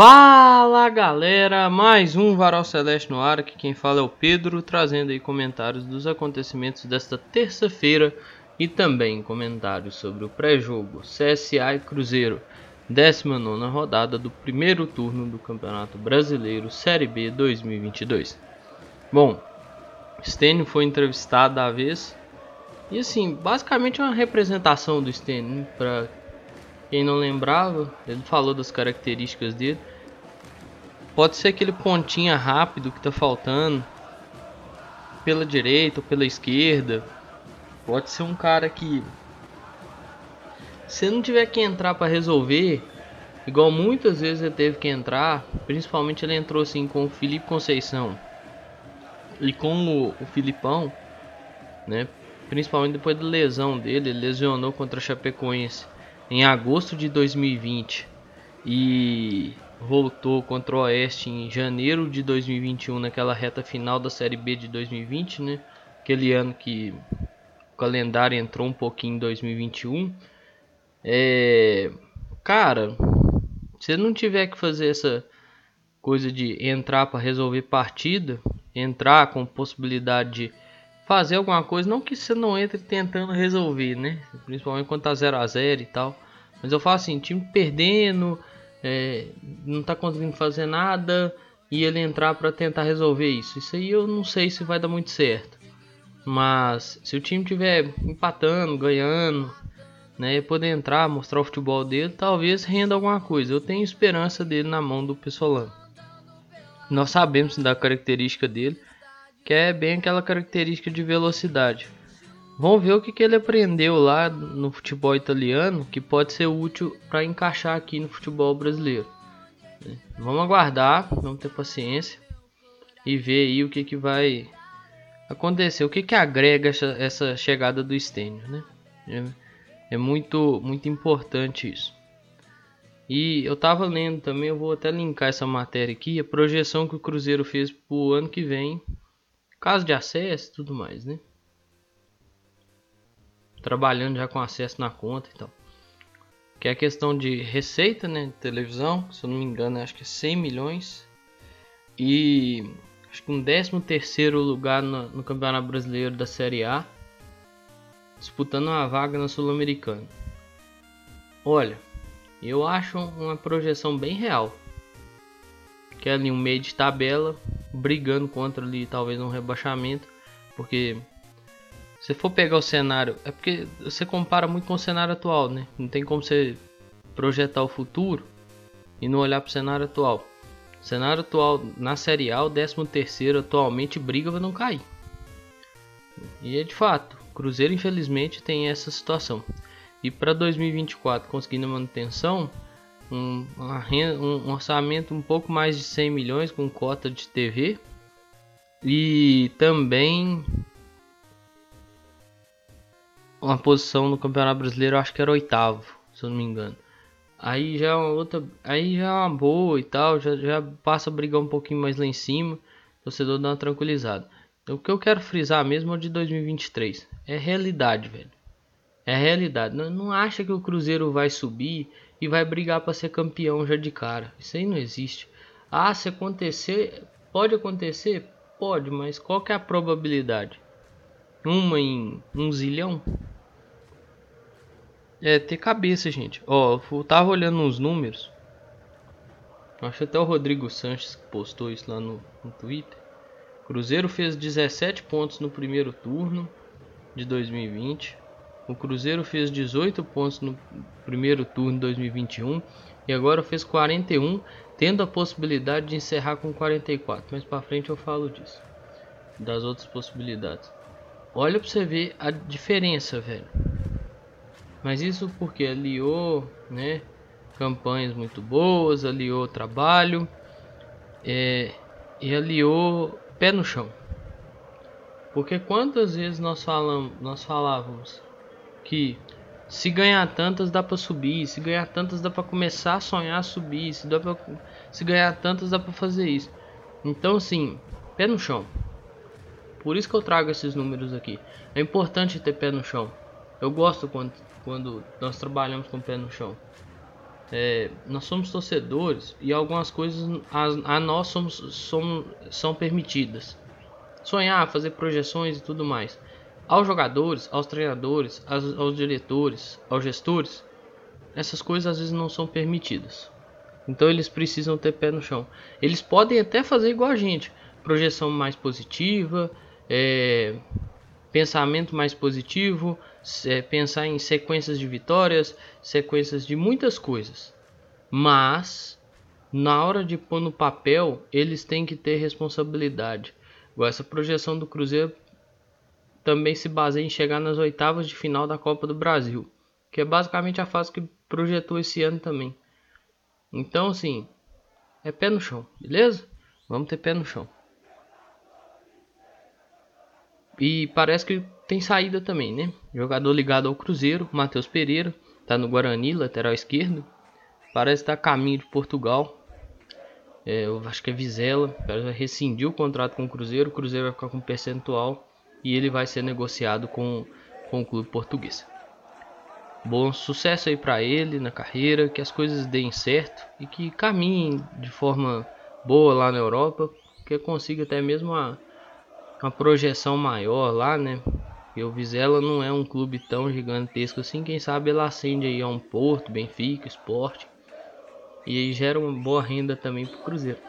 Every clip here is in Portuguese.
Fala galera, mais um Varal Celeste no ar, aqui quem fala é o Pedro, trazendo aí comentários dos acontecimentos desta terça-feira e também comentários sobre o pré-jogo CSA e Cruzeiro, 19 rodada do primeiro turno do Campeonato Brasileiro Série B 2022. Bom, Stênio foi entrevistado da vez e assim, basicamente é uma representação do Stênio, para quem não lembrava, ele falou das características dele. Pode ser aquele pontinha rápido que tá faltando pela direita ou pela esquerda. Pode ser um cara que se não tiver que entrar para resolver, igual muitas vezes ele teve que entrar, principalmente ele entrou assim com o Felipe Conceição e com o, o Filipão, né? Principalmente depois da lesão dele, ele lesionou contra a Chapecoense em agosto de 2020 e voltou contra o Oeste em janeiro de 2021 naquela reta final da Série B de 2020, né? Aquele ano que o calendário entrou um pouquinho em 2021. É, cara, se não tiver que fazer essa coisa de entrar para resolver partida, entrar com possibilidade de fazer alguma coisa, não que você não entre tentando resolver, né? Principalmente quando tá 0 a 0 e tal. Mas eu falo assim, time perdendo, é, não tá conseguindo fazer nada e ele entrar para tentar resolver isso. Isso aí eu não sei se vai dar muito certo. Mas se o time tiver empatando, ganhando, né, poder entrar, mostrar o futebol dele, talvez renda alguma coisa. Eu tenho esperança dele na mão do Pessolano. Nós sabemos da característica dele que é bem aquela característica de velocidade. Vamos ver o que, que ele aprendeu lá no futebol italiano que pode ser útil para encaixar aqui no futebol brasileiro. Vamos aguardar, vamos ter paciência e ver aí o que, que vai acontecer, o que, que agrega essa, essa chegada do Stênio, né? É, é, muito, muito importante isso. E eu tava lendo também, eu vou até linkar essa matéria aqui, a projeção que o Cruzeiro fez para o ano que vem Caso de acesso e tudo mais, né? Trabalhando já com acesso na conta e tal. Que é a questão de receita, né? De televisão, se eu não me engano, acho que é 100 milhões. E acho que um 13 terceiro lugar no, no Campeonato Brasileiro da Série A. Disputando uma vaga na Sul-Americana. Olha, eu acho uma projeção bem real. Que é ali um meio de tabela brigando contra ali talvez um rebaixamento, porque se for pegar o cenário, é porque você compara muito com o cenário atual, né? Não tem como você projetar o futuro e não olhar para o cenário atual. O cenário atual na Série A, o 13 terceiro atualmente briga para não cair. E é de fato, Cruzeiro infelizmente tem essa situação. E para 2024 conseguindo manutenção, um, um, orçamento um pouco mais de 100 milhões com cota de TV e também uma posição no Campeonato Brasileiro, acho que era oitavo, se eu não me engano. Aí já é uma outra, aí já é uma boa e tal, já, já passa a brigar um pouquinho mais lá em cima, torcedor dá uma tranquilizada. Então, o que eu quero frisar mesmo é de 2023, é realidade, velho. É realidade. Não, não acha que o Cruzeiro vai subir e vai brigar para ser campeão já de cara. Isso aí não existe. Ah, se acontecer, pode acontecer? Pode, mas qual que é a probabilidade? Uma em um zilhão? É ter cabeça, gente. Ó, eu tava olhando uns números. Acho até o Rodrigo Sanches postou isso lá no, no Twitter. Cruzeiro fez 17 pontos no primeiro turno de 2020. O Cruzeiro fez 18 pontos no primeiro turno de 2021 e agora fez 41, tendo a possibilidade de encerrar com 44. Mais para frente eu falo disso, das outras possibilidades. Olha para você ver a diferença, velho. Mas isso porque aliou, né? Campanhas muito boas, aliou trabalho é, e aliou pé no chão. Porque quantas vezes nós falamos, nós falávamos que se ganhar tantas dá para subir, se ganhar tantas dá para começar a sonhar a subir, se, dá pra, se ganhar tantas dá para fazer isso. Então assim, pé no chão. Por isso que eu trago esses números aqui. É importante ter pé no chão. Eu gosto quando, quando nós trabalhamos com pé no chão. é, nós somos torcedores e algumas coisas a, a nós somos, somos, são permitidas. Sonhar, fazer projeções e tudo mais. Aos jogadores, aos treinadores, aos, aos diretores, aos gestores, essas coisas às vezes não são permitidas. Então eles precisam ter pé no chão. Eles podem até fazer igual a gente, projeção mais positiva, é, pensamento mais positivo, é, pensar em sequências de vitórias, sequências de muitas coisas. Mas na hora de pôr no papel, eles têm que ter responsabilidade. Essa projeção do Cruzeiro também se baseia em chegar nas oitavas de final da Copa do Brasil, que é basicamente a fase que projetou esse ano também. Então, assim, é pé no chão, beleza? Vamos ter pé no chão. E parece que tem saída também, né? Jogador ligado ao Cruzeiro, Matheus Pereira, tá no Guarani, lateral esquerdo. Parece estar tá a caminho de Portugal. É, eu acho que é Vizela. Vai rescindir o contrato com o Cruzeiro. O Cruzeiro vai ficar com percentual e ele vai ser negociado com, com o clube português. Bom sucesso aí para ele na carreira, que as coisas deem certo e que caminhem de forma boa lá na Europa, que consiga até mesmo a uma projeção maior lá, né? E o Vizela não é um clube tão gigantesco assim, quem sabe ele acende aí a um Porto, Benfica, Esporte. E aí gera uma boa renda também pro Cruzeiro.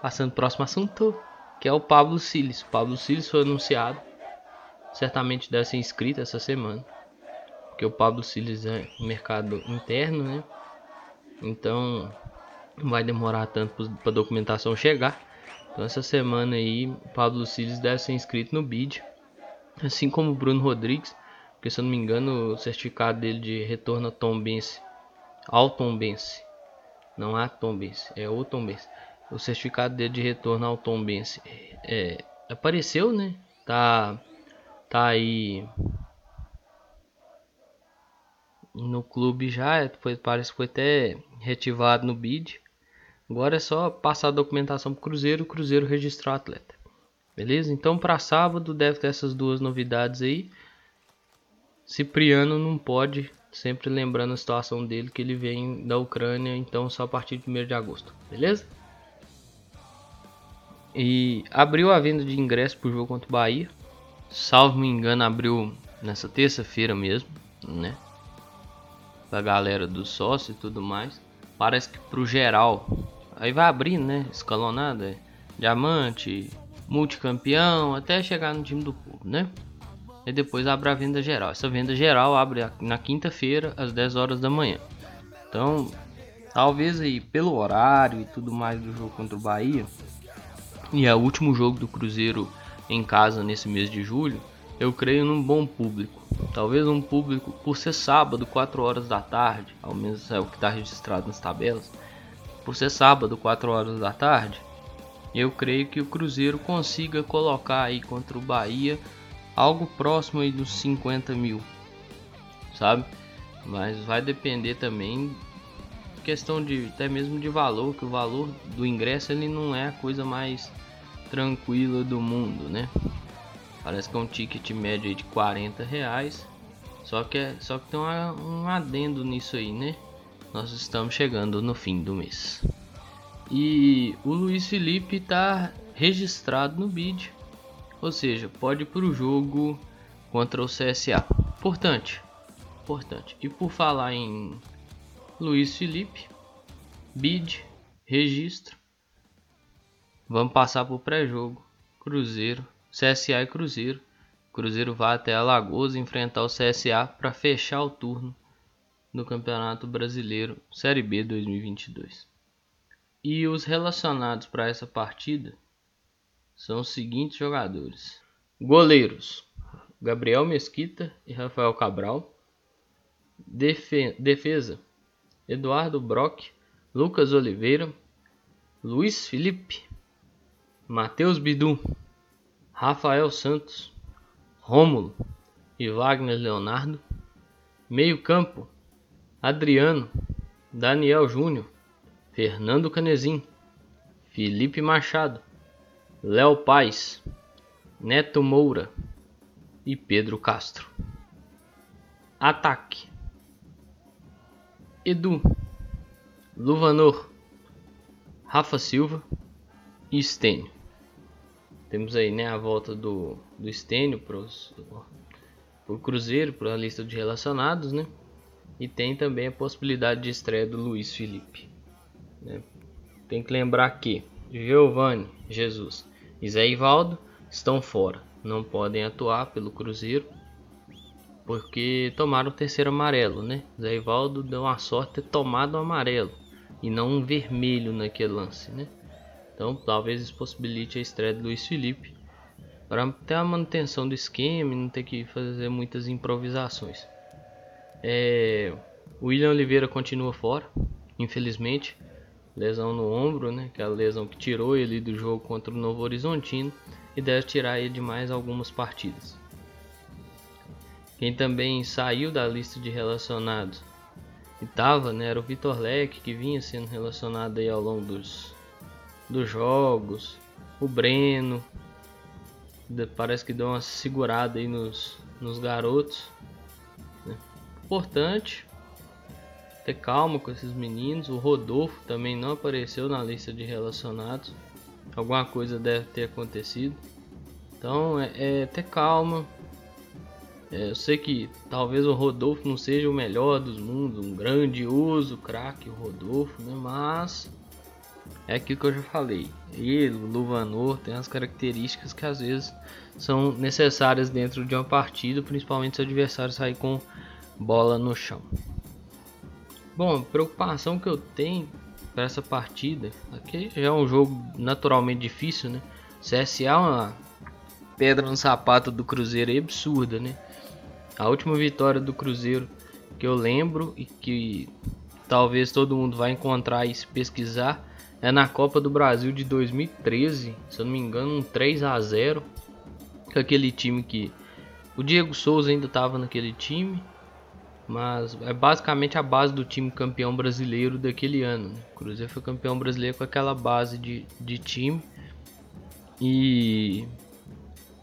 Passando pro próximo assunto, que é o Pablo Siles. Pablo Siles foi anunciado. Certamente deve ser inscrito essa semana. Porque o Pablo Siles é mercado interno, né? Então não vai demorar tanto para documentação chegar. Então essa semana aí, o Pablo Siles deve ser inscrito no BID, assim como o Bruno Rodrigues, porque se eu não me engano o certificado dele de retorno a Tombense, ao Tombense, não a Tombense, é o Tombense. O certificado dele de retorno ao Tombense é, apareceu, né? Tá, tá aí no clube já, foi, parece que foi até retivado no BID. Agora é só passar a documentação para o Cruzeiro, o Cruzeiro registrar o atleta. Beleza? Então para sábado deve ter essas duas novidades aí. Cipriano não pode, sempre lembrando a situação dele que ele vem da Ucrânia, então só a partir de 1 de agosto. Beleza? E abriu a venda de ingressos para o jogo contra o Bahia. Salvo me engano, abriu nessa terça-feira mesmo, né? Pra galera do sócio e tudo mais. Parece que pro geral Aí vai abrindo, né? Escalonada. É diamante, multicampeão, até chegar no time do povo, né? E depois abre a venda geral. Essa venda geral abre na quinta-feira, às 10 horas da manhã. Então, talvez aí pelo horário e tudo mais do jogo contra o Bahia, e é o último jogo do Cruzeiro em casa nesse mês de julho, eu creio num bom público. Talvez um público, por ser sábado, 4 horas da tarde, ao menos é o que está registrado nas tabelas por ser sábado, 4 horas da tarde, eu creio que o Cruzeiro consiga colocar aí contra o Bahia algo próximo aí dos 50 mil, sabe? Mas vai depender também questão de até mesmo de valor, que o valor do ingresso ele não é a coisa mais tranquila do mundo, né? Parece que é um ticket médio de 40 reais, só que é, só que tem um adendo nisso aí, né? nós estamos chegando no fim do mês. E o Luiz Felipe está registrado no bid, ou seja, pode ir para o jogo contra o CSA. Importante, importante. E por falar em Luiz Felipe, bid, registro, vamos passar para o pré-jogo. Cruzeiro, CSA e Cruzeiro. Cruzeiro vai até Alagoas enfrentar o CSA para fechar o turno no Campeonato Brasileiro Série B 2022. E os relacionados para essa partida são os seguintes jogadores: goleiros Gabriel Mesquita e Rafael Cabral, Defe defesa Eduardo Brock, Lucas Oliveira, Luiz Felipe, Matheus Bidu, Rafael Santos, Rômulo e Wagner Leonardo, meio campo Adriano, Daniel Júnior, Fernando Canezin, Felipe Machado, Léo Paz, Neto Moura e Pedro Castro. Ataque: Edu, Luvanor, Rafa Silva e Stênio. Temos aí né, a volta do, do Stênio para o Cruzeiro, para a lista de relacionados, né? E tem também a possibilidade de estreia do Luiz Felipe. Né? Tem que lembrar que Giovanni, Jesus e Zé Ivaldo estão fora. Não podem atuar pelo Cruzeiro porque tomaram o terceiro amarelo, né? Zé Ivaldo deu uma sorte de ter tomado o amarelo e não um vermelho naquele lance, né? Então talvez isso possibilite a estreia do Luiz Felipe para ter a manutenção do esquema e não ter que fazer muitas improvisações. É, William Oliveira continua fora, infelizmente. Lesão no ombro, né? Que é a lesão que tirou ele do jogo contra o Novo Horizontino e deve tirar ele de mais algumas partidas. Quem também saiu da lista de relacionados e tava, né, era o Vitor Leque, que vinha sendo relacionado aí ao longo dos, dos jogos. O Breno, parece que deu uma segurada aí nos, nos garotos. Né? Importante ter calma com esses meninos. O Rodolfo também não apareceu na lista de relacionados. Alguma coisa deve ter acontecido. Então é, é ter calma. É, eu sei que talvez o Rodolfo não seja o melhor dos mundos, um grandioso craque, o Rodolfo, né? Mas é aquilo que eu já falei. Ele, o Luvanor, tem as características que às vezes são necessárias dentro de uma partida, principalmente se o adversário sair com bola no chão. Bom, a preocupação que eu tenho para essa partida, aqui já é um jogo naturalmente difícil, né? CSA é uma pedra no sapato do Cruzeiro é absurda, né? A última vitória do Cruzeiro que eu lembro e que talvez todo mundo vai encontrar e se pesquisar é na Copa do Brasil de 2013, se eu não me engano, um 3 a 0 com aquele time que o Diego Souza ainda estava naquele time mas é basicamente a base do time campeão brasileiro daquele ano. Né? O Cruzeiro foi campeão brasileiro com aquela base de, de time. E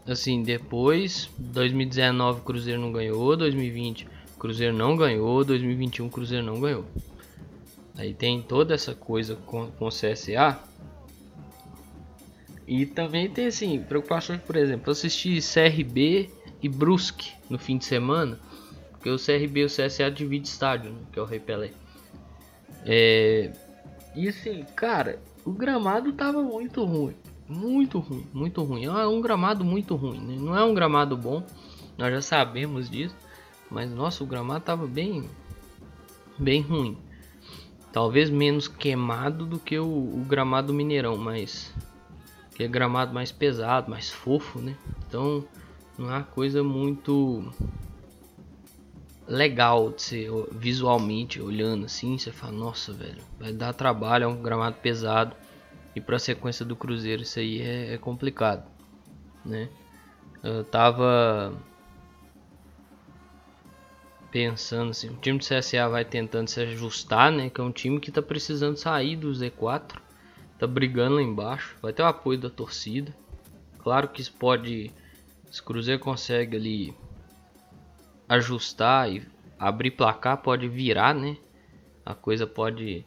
assim, depois, 2019 o Cruzeiro não ganhou, 2020 o Cruzeiro não ganhou, 2021 o Cruzeiro não ganhou. Aí tem toda essa coisa com, com CSA. E também tem assim, preocupações, por exemplo, assistir CRB e Brusque no fim de semana porque o CRB e o CSA dividem estádio, né? que é o Rei Pelé. É... E assim, cara, o gramado tava muito ruim. Muito ruim, muito ruim. É um gramado muito ruim, né? Não é um gramado bom, nós já sabemos disso. Mas nossa, o gramado tava bem, bem ruim. Talvez menos queimado do que o, o gramado Mineirão, mas que é gramado mais pesado, mais fofo, né? Então não é uma coisa muito legal de ser visualmente olhando assim, você fala, nossa, velho, vai dar trabalho, é um gramado pesado. E para a sequência do Cruzeiro isso aí é, é, complicado, né? Eu tava pensando assim, o time do CSA vai tentando se ajustar, né? Que é um time que tá precisando sair do Z4, tá brigando lá embaixo, vai ter o apoio da torcida. Claro que isso pode, se o Cruzeiro consegue ali ajustar e abrir placar pode virar, né? A coisa pode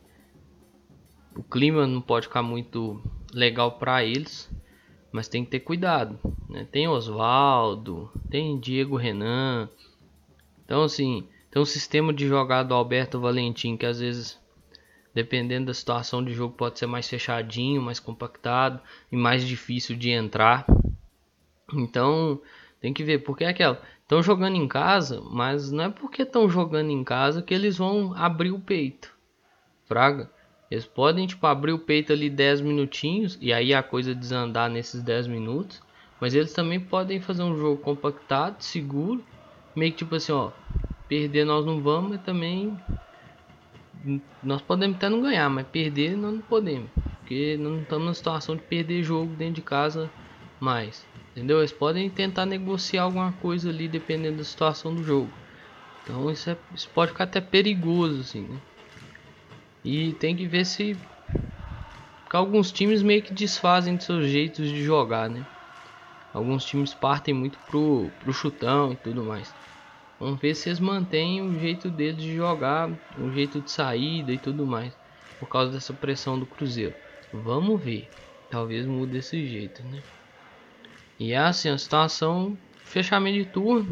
o clima não pode ficar muito legal para eles, mas tem que ter cuidado, né? Tem Oswaldo, tem Diego Renan. Então assim, tem um sistema de jogada do Alberto Valentim que às vezes dependendo da situação de jogo pode ser mais fechadinho, mais compactado e mais difícil de entrar. Então, tem que ver porque é aquela Estão jogando em casa, mas não é porque estão jogando em casa que eles vão abrir o peito. Fraga. Eles podem tipo abrir o peito ali 10 minutinhos e aí a coisa desandar nesses 10 minutos, mas eles também podem fazer um jogo compactado, seguro, meio que tipo assim, ó, perder nós não vamos, mas também nós podemos até não ganhar, mas perder nós não podemos, porque não estamos na situação de perder jogo dentro de casa mais. Entendeu? Eles podem tentar negociar alguma coisa ali dependendo da situação do jogo. Então isso, é, isso pode ficar até perigoso assim, né? E tem que ver se alguns times meio que desfazem de seus jeitos de jogar, né? Alguns times partem muito pro, pro chutão e tudo mais. Vamos ver se eles mantêm o jeito deles de jogar, o jeito de saída e tudo mais. Por causa dessa pressão do Cruzeiro. Vamos ver. Talvez mude desse jeito, né? E é assim a situação. Fechamento de turno.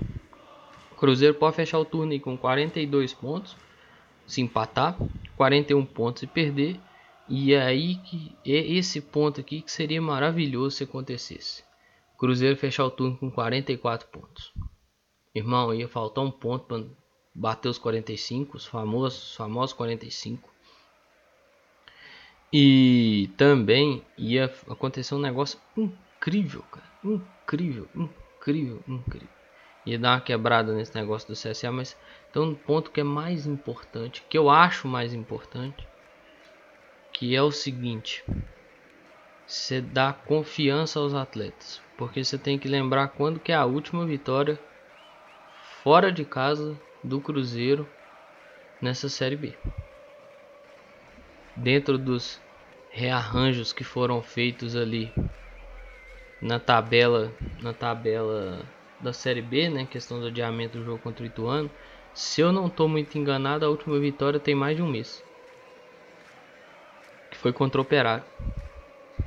O Cruzeiro pode fechar o turno aí com 42 pontos. Se empatar. 41 pontos e perder. E é aí que é esse ponto aqui que seria maravilhoso se acontecesse. Cruzeiro fechar o turno com 44 pontos. Irmão, ia faltar um ponto para bater os 45, os famosos, os famosos 45. E também ia acontecer um negócio incrível, cara. Incrível, incrível, incrível. Ia dar uma quebrada nesse negócio do CSA, mas tem um ponto que é mais importante, que eu acho mais importante, que é o seguinte: você dá confiança aos atletas. Porque você tem que lembrar quando que é a última vitória fora de casa do Cruzeiro nessa Série B. Dentro dos rearranjos que foram feitos ali na tabela, na tabela da Série B, né, questão do adiamento do jogo contra o Ituano, se eu não estou muito enganado, a última vitória tem mais de um mês. Que foi contra o Operário,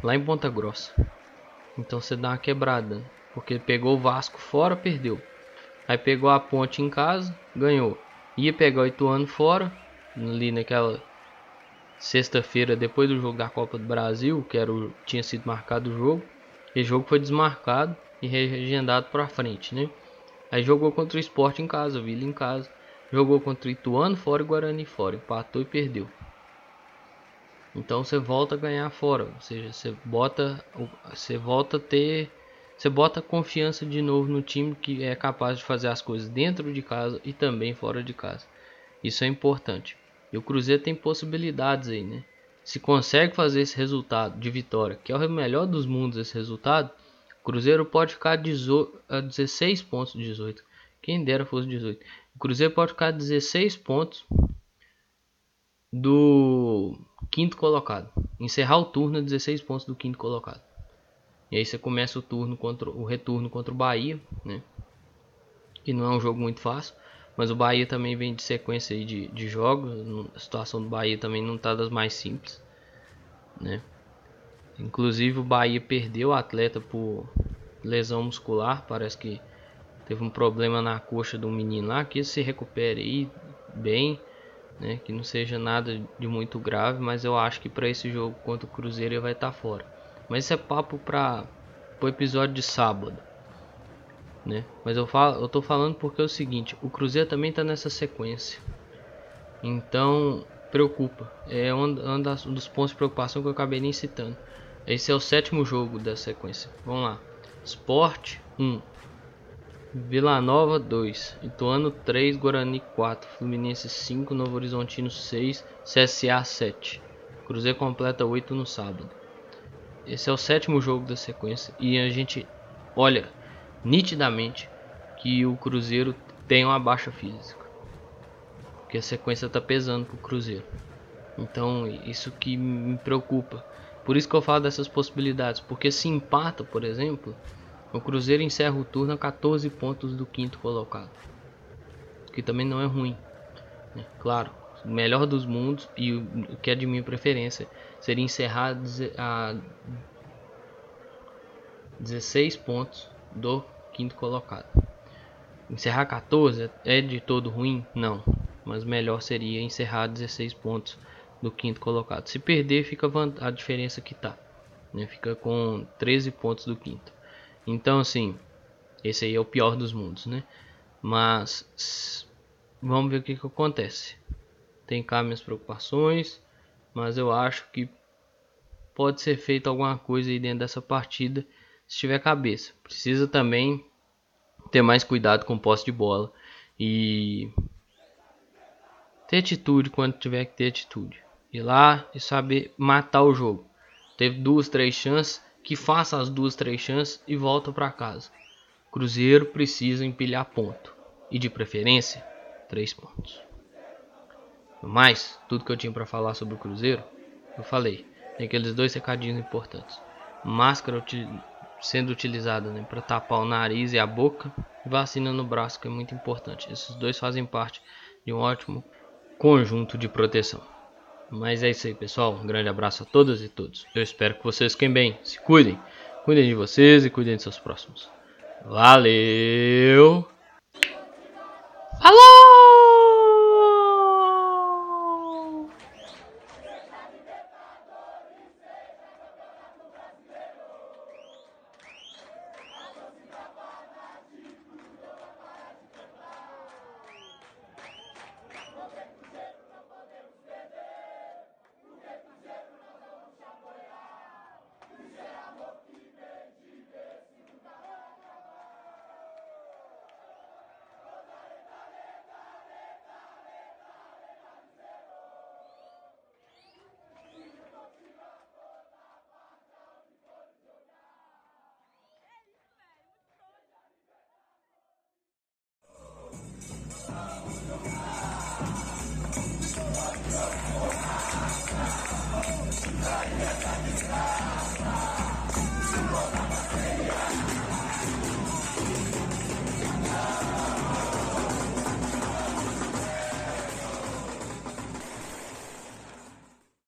lá em Ponta Grossa. Então você dá uma quebrada. Porque pegou o Vasco fora, perdeu. Aí pegou a ponte em casa, ganhou. Ia pegar o Ituano fora, ali naquela sexta-feira, depois do jogo da Copa do Brasil, que era o, tinha sido marcado o jogo. E o jogo foi desmarcado e reagendado para frente, né? Aí jogou contra o Sport em casa, Vila em casa. Jogou contra o Ituano fora e Guarani fora. Empatou e perdeu. Então você volta a ganhar fora, ou seja, você bota, você volta a ter, você bota confiança de novo no time que é capaz de fazer as coisas dentro de casa e também fora de casa. Isso é importante. E o Cruzeiro tem possibilidades aí, né? Se consegue fazer esse resultado de vitória, que é o melhor dos mundos esse resultado, o Cruzeiro pode ficar a 16 pontos, 18. Quem dera fosse 18. O Cruzeiro pode ficar a 16 pontos do quinto colocado. Encerrar o turno a 16 pontos do quinto colocado. E aí você começa o turno contra o retorno contra o Bahia, né? Que não é um jogo muito fácil, mas o Bahia também vem de sequência aí de, de jogos. A situação do Bahia também não está das mais simples, né? Inclusive o Bahia perdeu o atleta por lesão muscular, parece que teve um problema na coxa do menino lá, que se recupere aí bem né? Que não seja nada de muito grave, mas eu acho que para esse jogo contra o Cruzeiro ele vai estar tá fora. Mas isso é papo para o episódio de sábado, né? Mas eu falo, eu tô falando porque é o seguinte, o Cruzeiro também está nessa sequência. Então, preocupa. É um, dos pontos de preocupação que eu acabei nem citando. Esse é o sétimo jogo da sequência. Vamos lá. Sport 1, Vila Nova 2, Ituano 3, Guarani 4, Fluminense 5, Novo Horizontino 6, CSA 7. Cruzeiro completa 8 no sábado. Esse é o sétimo jogo da sequência e a gente olha nitidamente que o Cruzeiro tem uma baixa física. Que a sequência está pesando para o Cruzeiro. Então, isso que me preocupa. Por isso que eu falo dessas possibilidades, porque se empata, por exemplo, o Cruzeiro encerra o turno a 14 pontos do quinto colocado. Que também não é ruim. Né? Claro, o melhor dos mundos e o que é de minha preferência seria encerrar a 16 pontos do quinto colocado. Encerrar 14 é de todo ruim? Não. Mas melhor seria encerrar 16 pontos do quinto colocado. Se perder, fica a diferença que tá. Né? Fica com 13 pontos do quinto. Então, assim, esse aí é o pior dos mundos, né? Mas vamos ver o que, que acontece. Tem cá minhas preocupações, mas eu acho que pode ser feito alguma coisa aí dentro dessa partida se tiver cabeça. Precisa também ter mais cuidado com posse de bola e ter atitude quando tiver que ter atitude. Ir lá e saber matar o jogo. Teve duas, três chances, que faça as duas, três chances e volta para casa. Cruzeiro precisa empilhar ponto e de preferência três pontos. Mas tudo que eu tinha para falar sobre o Cruzeiro, eu falei. Tem aqueles dois recadinhos importantes. Máscara sendo utilizada né, para tapar o nariz e a boca, e vacina no braço, que é muito importante. Esses dois fazem parte de um ótimo conjunto de proteção. Mas é isso aí, pessoal. Um grande abraço a todas e todos. Eu espero que vocês fiquem bem, se cuidem, cuidem de vocês e cuidem de seus próximos. Valeu! Falou!